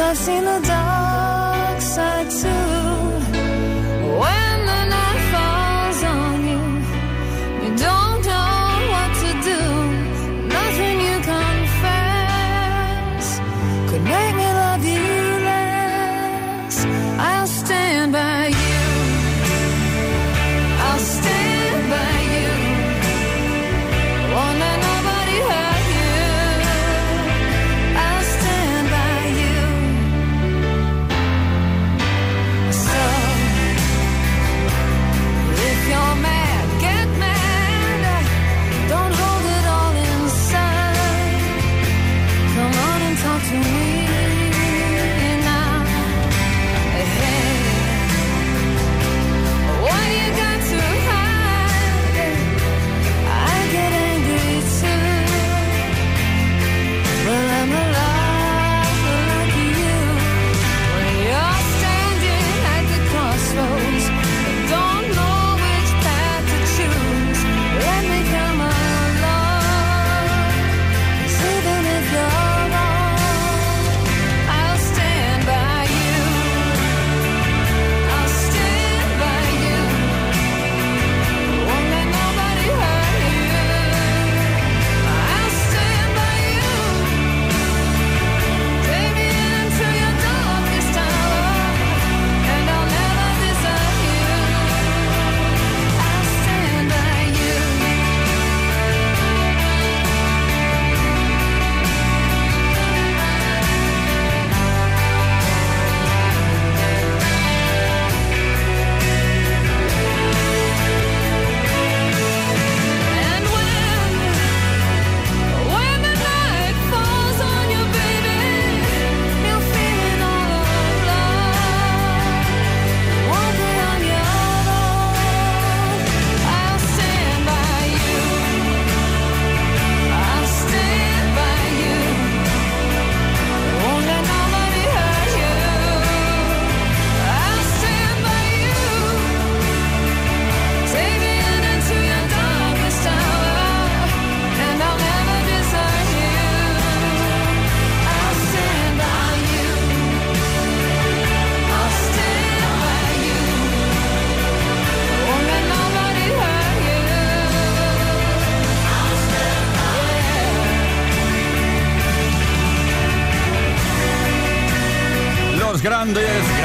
I've seen the dark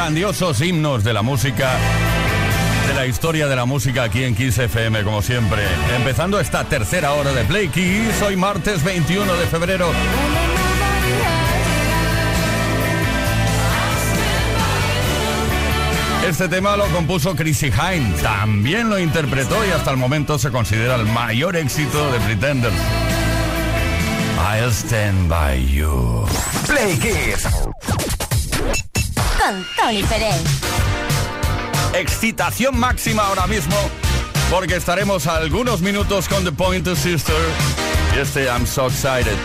grandiosos himnos de la música, de la historia de la música aquí en Kiss FM, como siempre. Empezando esta tercera hora de Play Kiss, hoy martes 21 de febrero. Este tema lo compuso Chrissy Hine, también lo interpretó y hasta el momento se considera el mayor éxito de Pretenders. I'll stand by you. Play Kiss Tony Pérez. Excitación máxima ahora mismo porque estaremos algunos minutos con The Pointer Sister y este I'm so excited.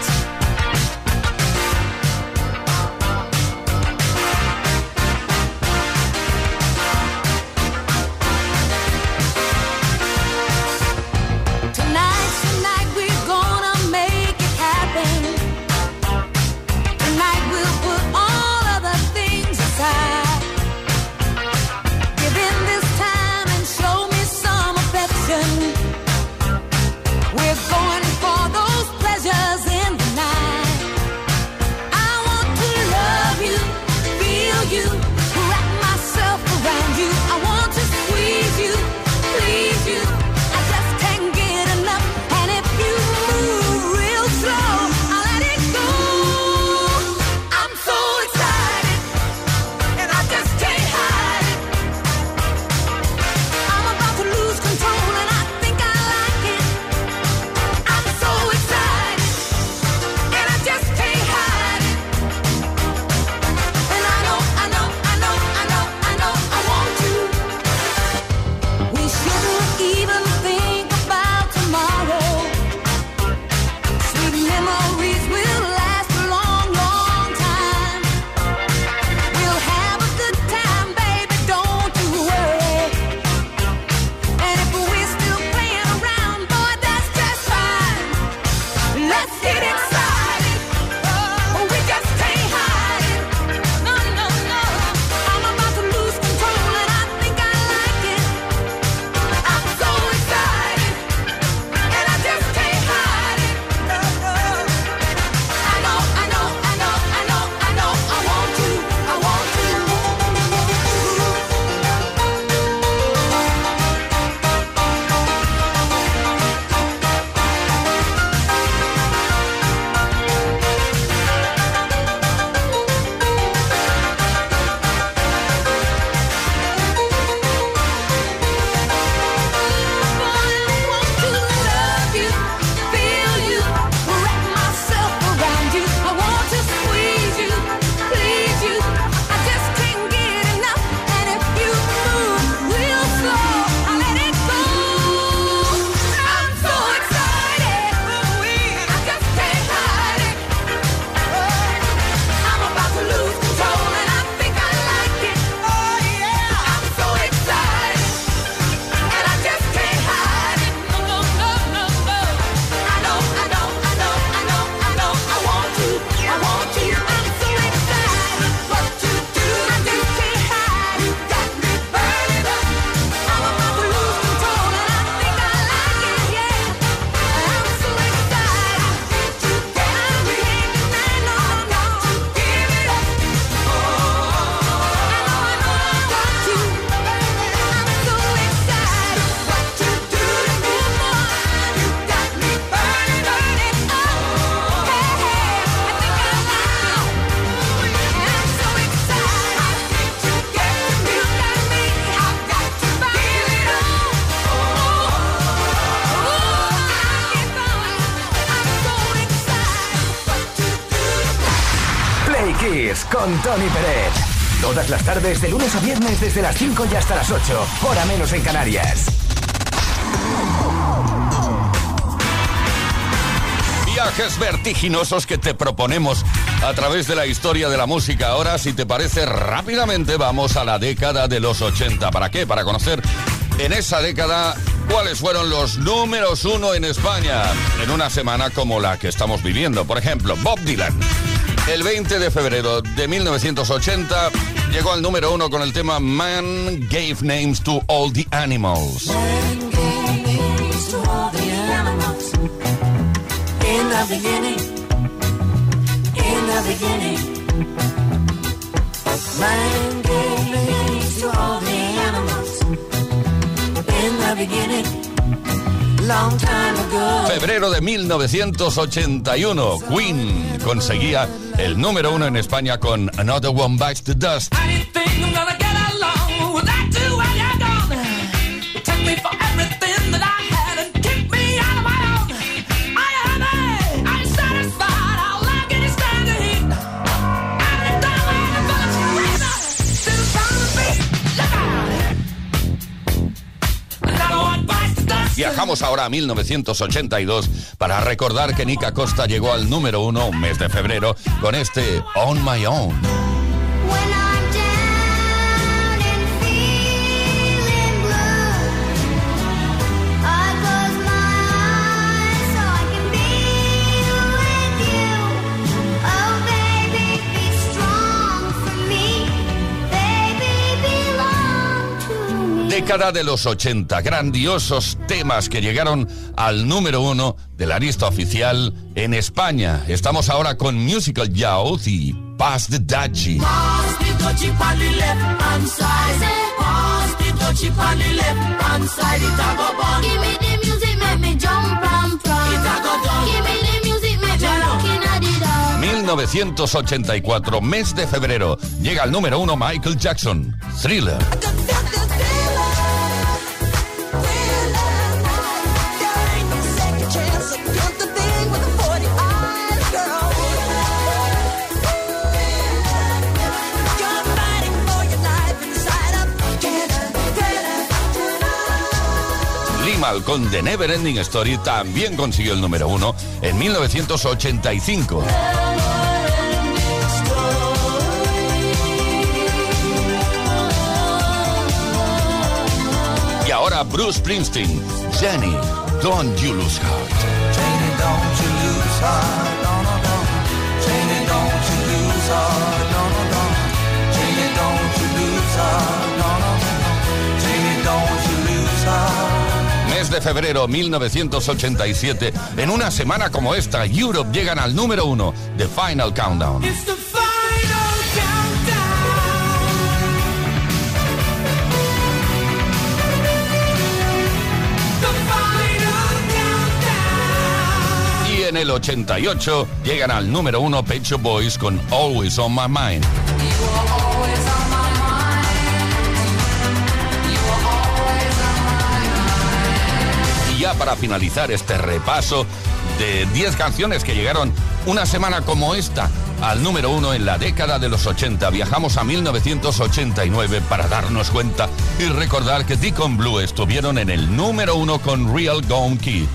Tardes, de lunes a viernes, desde las 5 y hasta las 8. Hora menos en Canarias. Viajes vertiginosos que te proponemos a través de la historia de la música. Ahora, si te parece, rápidamente vamos a la década de los 80. ¿Para qué? Para conocer en esa década cuáles fueron los números uno en España en una semana como la que estamos viviendo. Por ejemplo, Bob Dylan. El 20 de febrero de 1980 llegó al número uno con el tema Man Gave Names to All the Animals. Man gave names to all the animals. In the beginning, in the beginning. Man gave names to all the animals. In the beginning. Febrero de 1981, Queen conseguía el número uno en España con Another One Bites the Dust. Viajamos ahora a 1982 para recordar que Nika Costa llegó al número uno un mes de febrero con este On My Own. Década de los 80, grandiosos temas que llegaron al número uno de la lista oficial en España. Estamos ahora con Musical Youth y Pass the Dutchie. ...1984, mes de febrero... ...llega al número uno Michael Jackson... ...Thriller. con The Never Ending Story también consiguió el número uno en 1985. Y ahora Bruce Springsteen, Jenny, Don't You Lose Heart. Jenny, don't you lose heart. Jenny, don't you lose heart, de febrero 1987, en una semana como esta, Europe llegan al número uno The Final Countdown. Y en el 88 llegan al número uno Pecho Boys con Always on My Mind. Ya para finalizar este repaso de 10 canciones que llegaron una semana como esta al número uno en la década de los 80. Viajamos a 1989 para darnos cuenta y recordar que Deacon Blue estuvieron en el número uno con Real Gone Kid.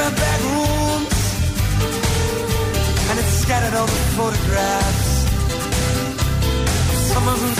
paper back rooms and it's scattered over photographs. Someone who's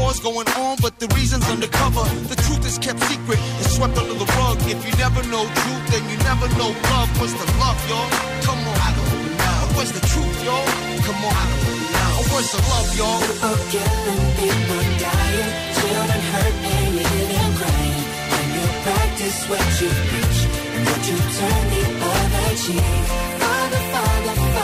war's going on, but the reason's undercover. The truth is kept secret, it's swept under the rug. If you never know truth, then you never know love. What's the love, y'all? Come on, I don't know. What's the truth, y'all? Come on, I don't know. What's the love, y'all? Oh, killing people dying, children hurt, pain, and crying. When you practice what you preach, and what you turn the other cheek. Father, Father, Father.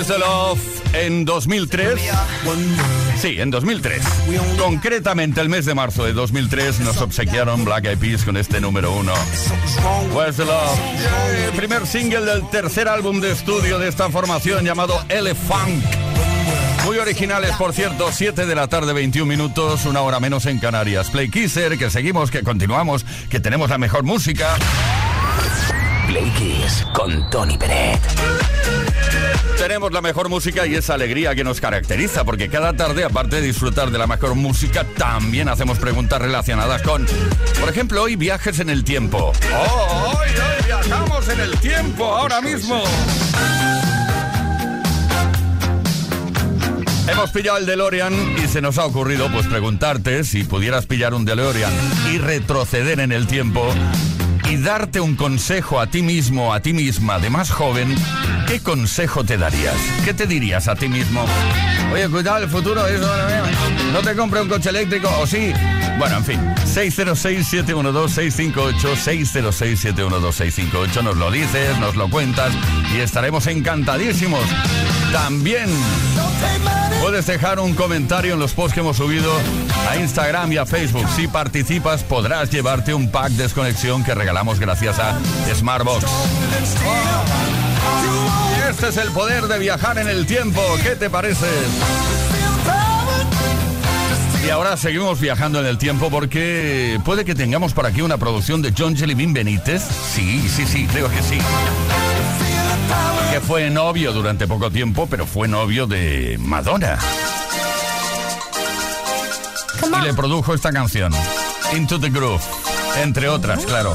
Is Love en 2003. Sí, en 2003. Concretamente el mes de marzo de 2003 nos obsequiaron Black Eyed Peas con este número uno. Where's the Love? El primer single del tercer álbum de estudio de esta formación llamado Elephant. Muy originales, por cierto, 7 de la tarde, 21 minutos, una hora menos en Canarias. Play Kisser, que seguimos, que continuamos, que tenemos la mejor música. Play Kiss con Tony Peret. Tenemos la mejor música y esa alegría que nos caracteriza, porque cada tarde, aparte de disfrutar de la mejor música, también hacemos preguntas relacionadas con, por ejemplo, hoy viajes en el tiempo. ¡Oh, hoy, hoy viajamos en el tiempo, ahora mismo! Hemos pillado el DeLorean y se nos ha ocurrido pues preguntarte si pudieras pillar un DeLorean y retroceder en el tiempo y darte un consejo a ti mismo, a ti misma, de más joven, ¿qué consejo te darías? ¿Qué te dirías a ti mismo? Oye, cuidado, el futuro es... No te compre un coche eléctrico, ¿o sí? Bueno, en fin, 606-712-658, 606-712-658, nos lo dices, nos lo cuentas y estaremos encantadísimos. También puedes dejar un comentario en los posts que hemos subido a Instagram y a Facebook. Si participas, podrás llevarte un pack desconexión que regalamos gracias a Smartbox. Este es el poder de viajar en el tiempo. ¿Qué te parece? Y ahora seguimos viajando en el tiempo porque puede que tengamos por aquí una producción de John Jellybean Benítez. Sí, sí, sí, creo que sí. Que fue novio durante poco tiempo, pero fue novio de Madonna. Y le produjo esta canción, Into the Groove, entre otras, claro.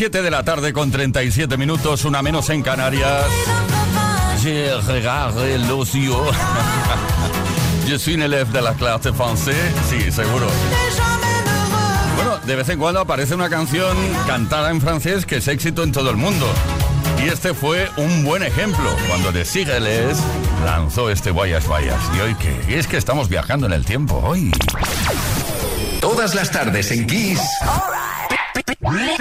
7 de la tarde con 37 minutos, una menos en Canarias. Je regarde los yeux. Je suis un élève de la clase française. Sí, seguro. Bueno, de vez en cuando aparece una canción cantada en francés que es éxito en todo el mundo. Y este fue un buen ejemplo cuando de Sigeles lanzó este Guayas Guayas. Y hoy que es que estamos viajando en el tiempo hoy. Todas las tardes en Kiss. Play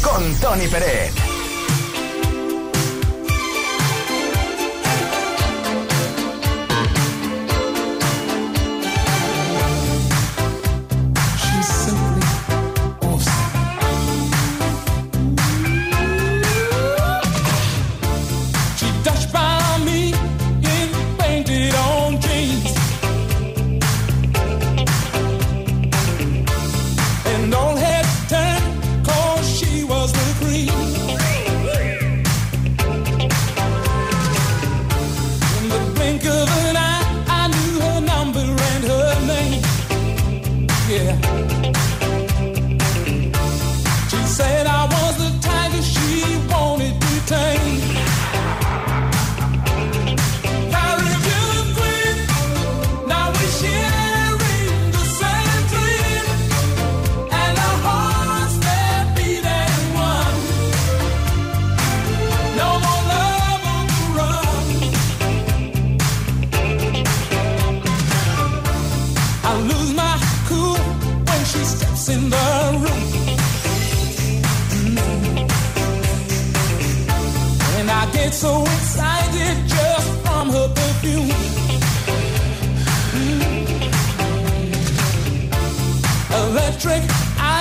Con Tony Pérez.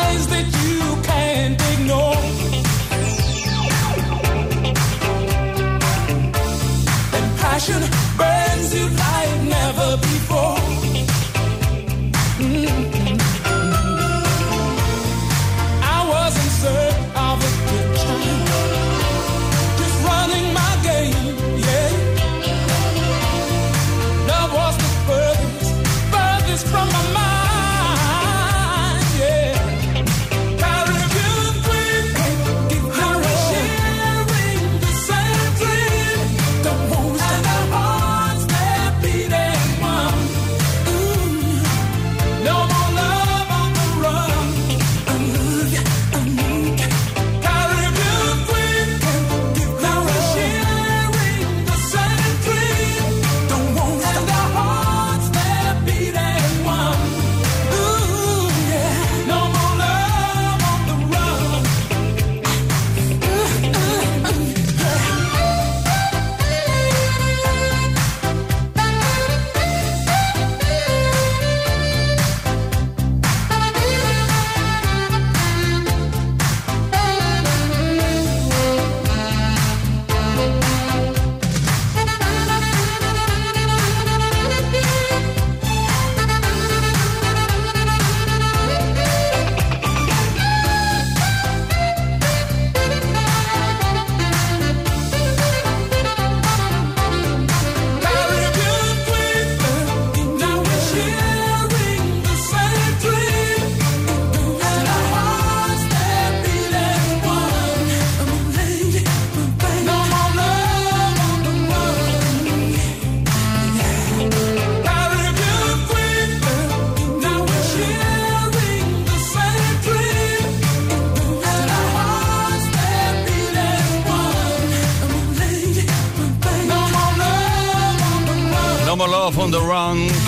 lies that you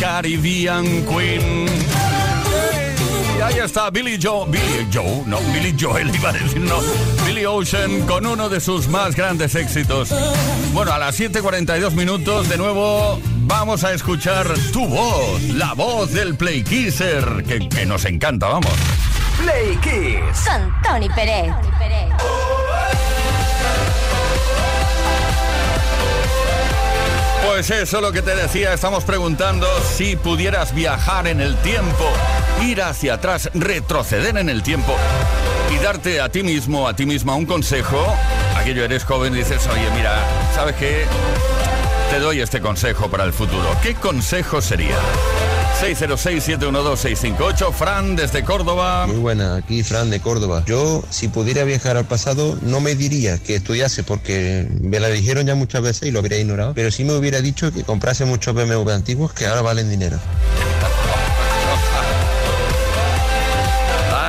Caribbean Queen. Y ahí está Billy Joe, Billy Joe, no, Billy Joel iba a decir, no, Billy Ocean con uno de sus más grandes éxitos. Bueno, a las 7.42 minutos, de nuevo, vamos a escuchar tu voz, la voz del Play Kisser, que, que nos encanta, vamos. Play Kiss. Con Tony Pérez. Pues eso lo que te decía, estamos preguntando si pudieras viajar en el tiempo, ir hacia atrás, retroceder en el tiempo y darte a ti mismo, a ti misma un consejo. Aquello eres joven y dices, oye, mira, ¿sabes qué? Te doy este consejo para el futuro. ¿Qué consejo sería? 606-712-658, Fran desde Córdoba. Muy buena, aquí Fran de Córdoba. Yo, si pudiera viajar al pasado, no me diría que estudiase porque me la dijeron ya muchas veces y lo habría ignorado, pero sí me hubiera dicho que comprase muchos BMW antiguos que ahora valen dinero.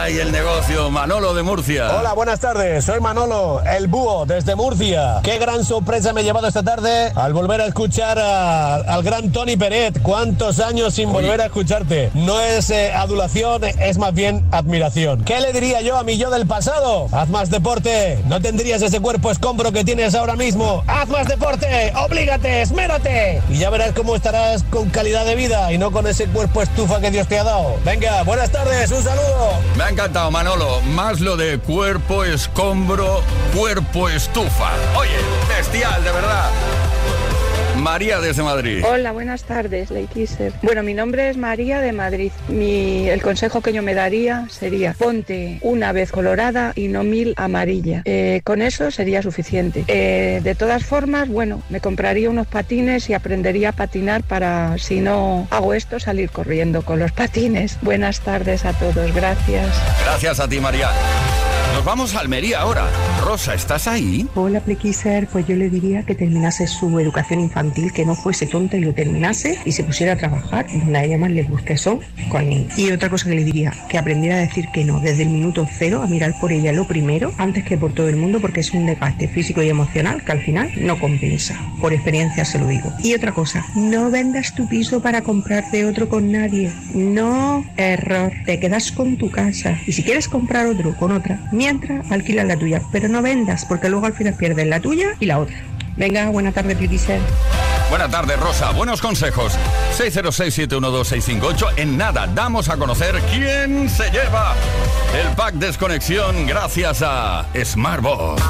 Ay, el negocio, Manolo de Murcia. Hola, buenas tardes. Soy Manolo, el búho, desde Murcia. Qué gran sorpresa me he llevado esta tarde al volver a escuchar a- al gran Tony Peret. ¿Cuántos años sin volver a escucharte? No es eh, adulación, es más bien admiración. ¿Qué le diría yo a mi yo del pasado? Haz más deporte. No tendrías ese cuerpo escombro que tienes ahora mismo. Haz más deporte. Oblígate, esmérate. Y ya verás cómo estarás con calidad de vida y no con ese cuerpo estufa que Dios te ha dado. Venga, buenas tardes. Un saludo. Ha encantado, Manolo. Más lo de cuerpo escombro, cuerpo estufa. Oye, bestial, de verdad. María desde Madrid. Hola, buenas tardes, Leikisser. Bueno, mi nombre es María de Madrid. Mi, el consejo que yo me daría sería ponte una vez colorada y no mil amarilla. Eh, con eso sería suficiente. Eh, de todas formas, bueno, me compraría unos patines y aprendería a patinar para, si no hago esto, salir corriendo con los patines. Buenas tardes a todos, gracias. Gracias a ti, María. Nos vamos a Almería ahora. Rosa, ¿estás ahí? Hola, Plequiser, pues yo le diría que terminase su educación infantil, que no fuese tonta y lo terminase y se pusiera a trabajar donde a ella más le guste eso con él. Y otra cosa que le diría, que aprendiera a decir que no desde el minuto cero, a mirar por ella lo primero, antes que por todo el mundo, porque es un desgaste físico y emocional que al final no compensa. Por experiencia se lo digo. Y otra cosa, no vendas tu piso para comprarte otro con nadie. No, error. Te quedas con tu casa. Y si quieres comprar otro con otra, mientras alquilas la tuya. Pero no vendas, porque luego al final pierdes la tuya y la otra. Venga, buena tarde, Pliquiser. Buenas tardes, Rosa. Buenos consejos. 606-712-658. En nada, damos a conocer quién se lleva el pack desconexión gracias a Smartbox.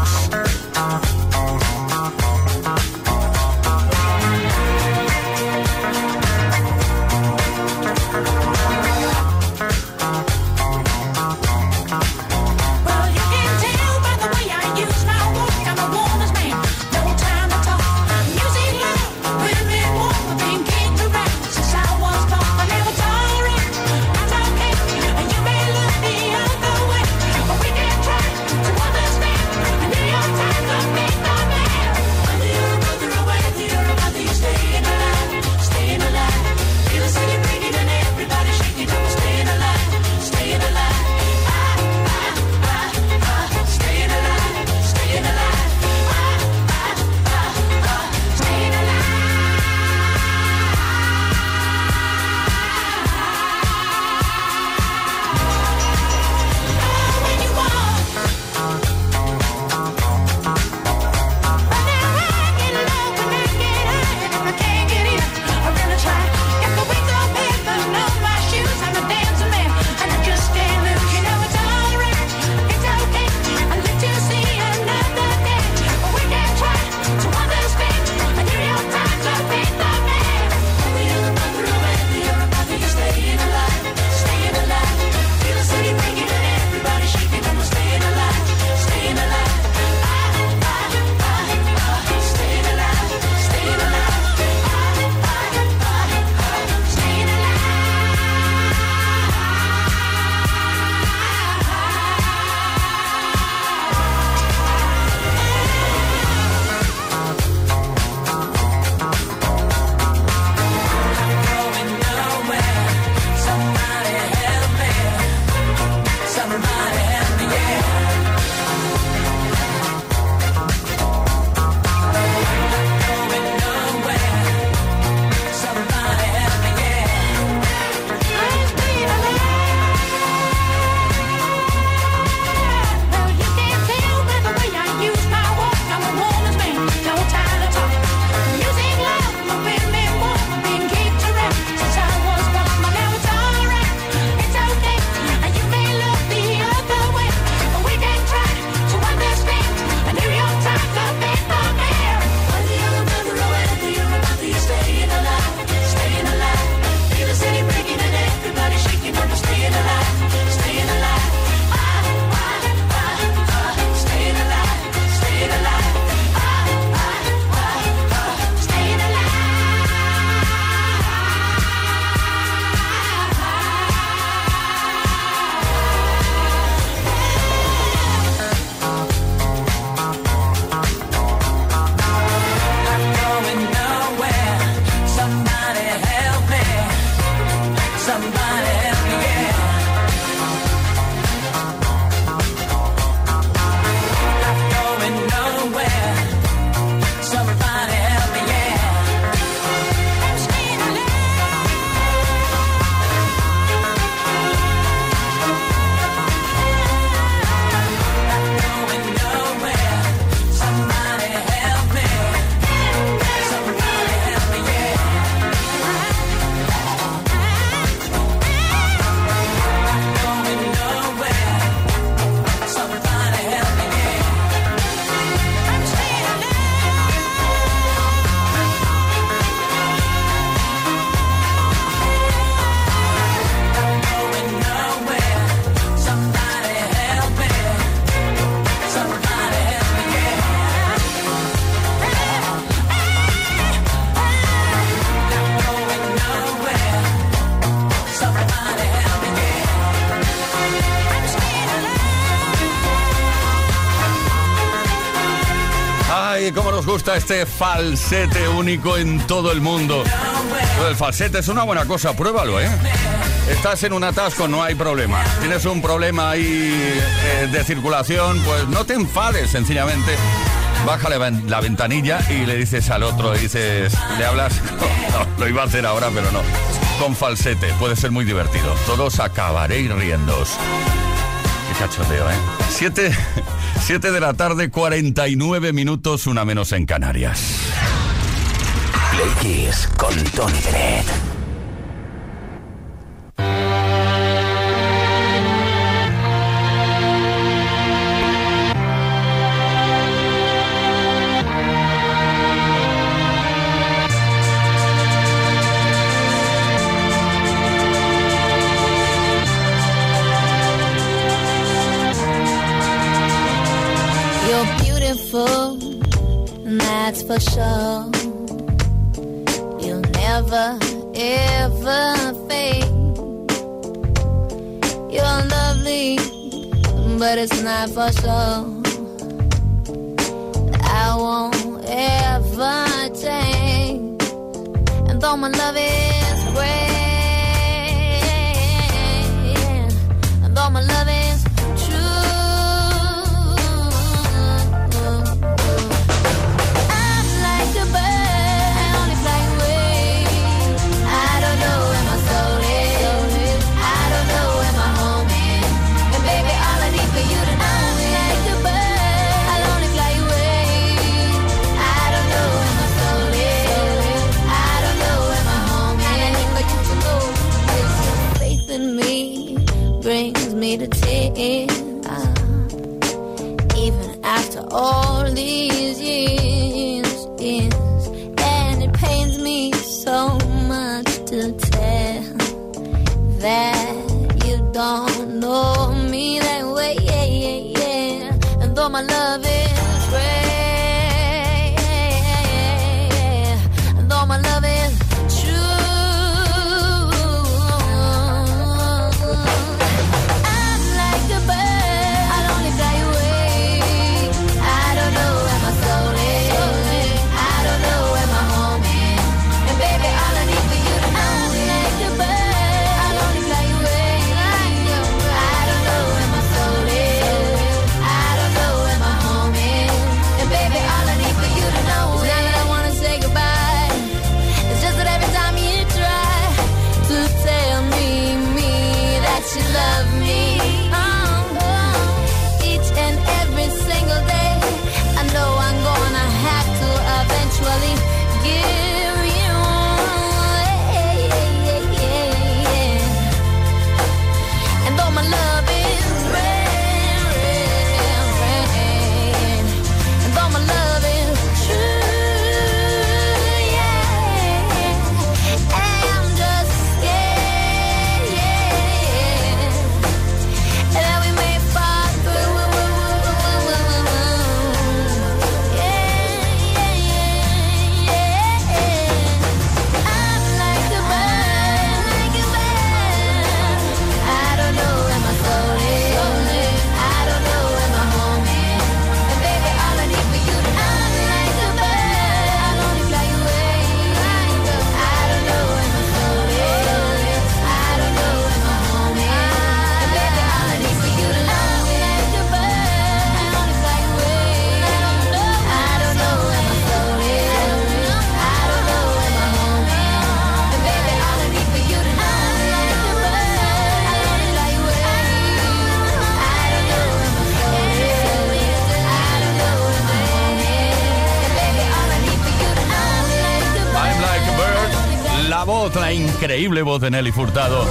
este falsete único en todo el mundo. El falsete es una buena cosa, pruébalo, ¿eh? Estás en un atasco, no hay problema. Tienes un problema ahí eh, de circulación, pues no te enfades, sencillamente. Baja la ventanilla y le dices al otro, dices, le hablas, no, lo iba a hacer ahora, pero no. Con falsete, puede ser muy divertido. Todos acabaréis riendos. Qué cachondeo, ¿eh? Siete... 7 de la tarde, 49 minutos, una menos en Canarias. Play Kiss con Tony Dredd. for sure. increíble voz de Nelly Furtado.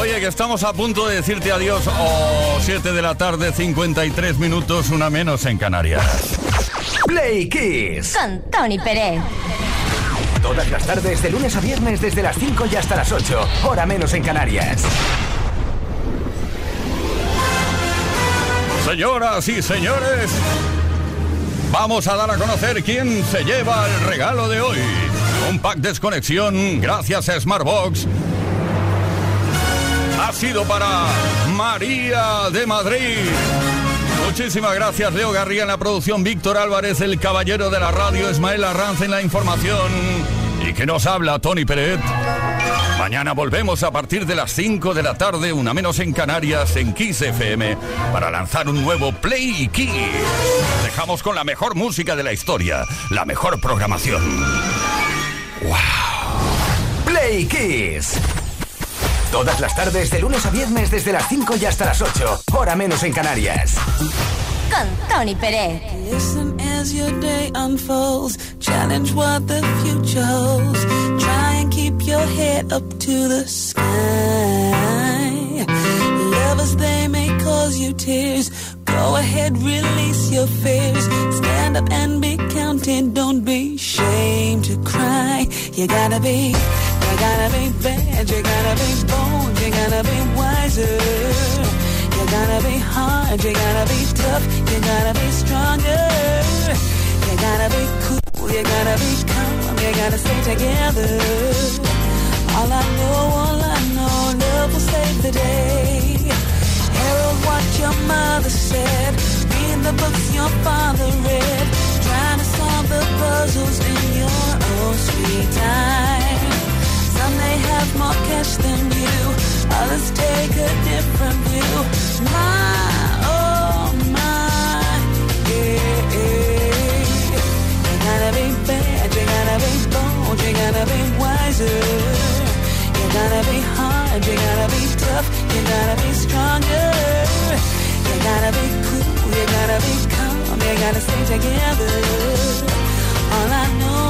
Oye, que estamos a punto de decirte adiós o oh, 7 de la tarde, 53 minutos, una menos en Canarias. Play Kiss. Con Tony Pérez. Todas las tardes, de lunes a viernes, desde las 5 y hasta las 8, hora menos en Canarias. Señoras y señores, vamos a dar a conocer quién se lleva el regalo de hoy. Un pack desconexión gracias a Smartbox ha sido para María de Madrid. Muchísimas gracias, Leo Garría en la producción, Víctor Álvarez, el caballero de la radio, Ismael Arranz en la información. ¿Y que nos habla Tony Peret? Mañana volvemos a partir de las 5 de la tarde, una menos en Canarias, en Kiss FM, para lanzar un nuevo Play Kiss. Dejamos con la mejor música de la historia, la mejor programación. Play Kiss. Todas las tardes, de lunes a viernes, desde las 5 y hasta las 8. Hora menos en Canarias. Con Tony Pérez. Listen as your day unfolds. Challenge what the future holds. Try and keep your head up to the sky. Lovers, they may cause you tears. Go ahead, release your fears. Stand up and be counted. Don't be ashamed to cry. You gotta be, you gotta be bad. You gotta be bold. You gotta be wiser. You gotta be hard, you gotta be tough, you gotta be stronger. You gotta be cool, you gotta be calm, you gotta stay together. All I know, all I know, love will save the day. Herald what your mother said, read the books your father read, trying to solve the puzzles in your sweet time. Some may have more cash than you, others take a different view. My, oh my, yeah. You gotta be bad, you gotta be bold, you gotta be wiser. You gotta be hard, you gotta be tough, you gotta be stronger. You gotta be cool, you gotta be calm, you gotta stay together. All I know,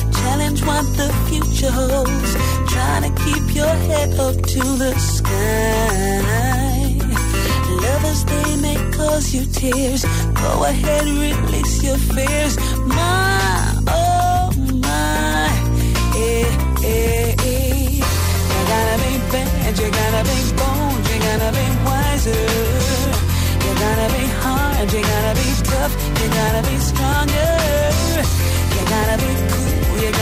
Challenge what the future holds. Try to keep your head up to the sky. Lovers, they may cause you tears. Go ahead, release your fears. My, oh my, eh, eh, eh. You gotta be bad, you gotta be bold, you gotta be wiser. You gotta be hard, you gotta be tough, you gotta be stronger.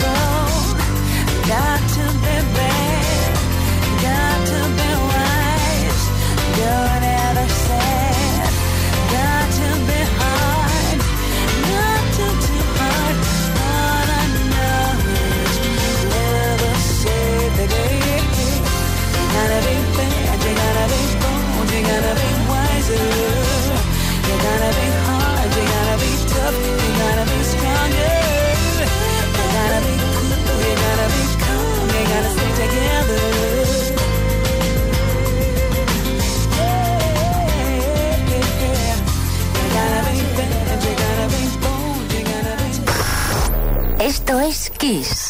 to be bold, got to be bad,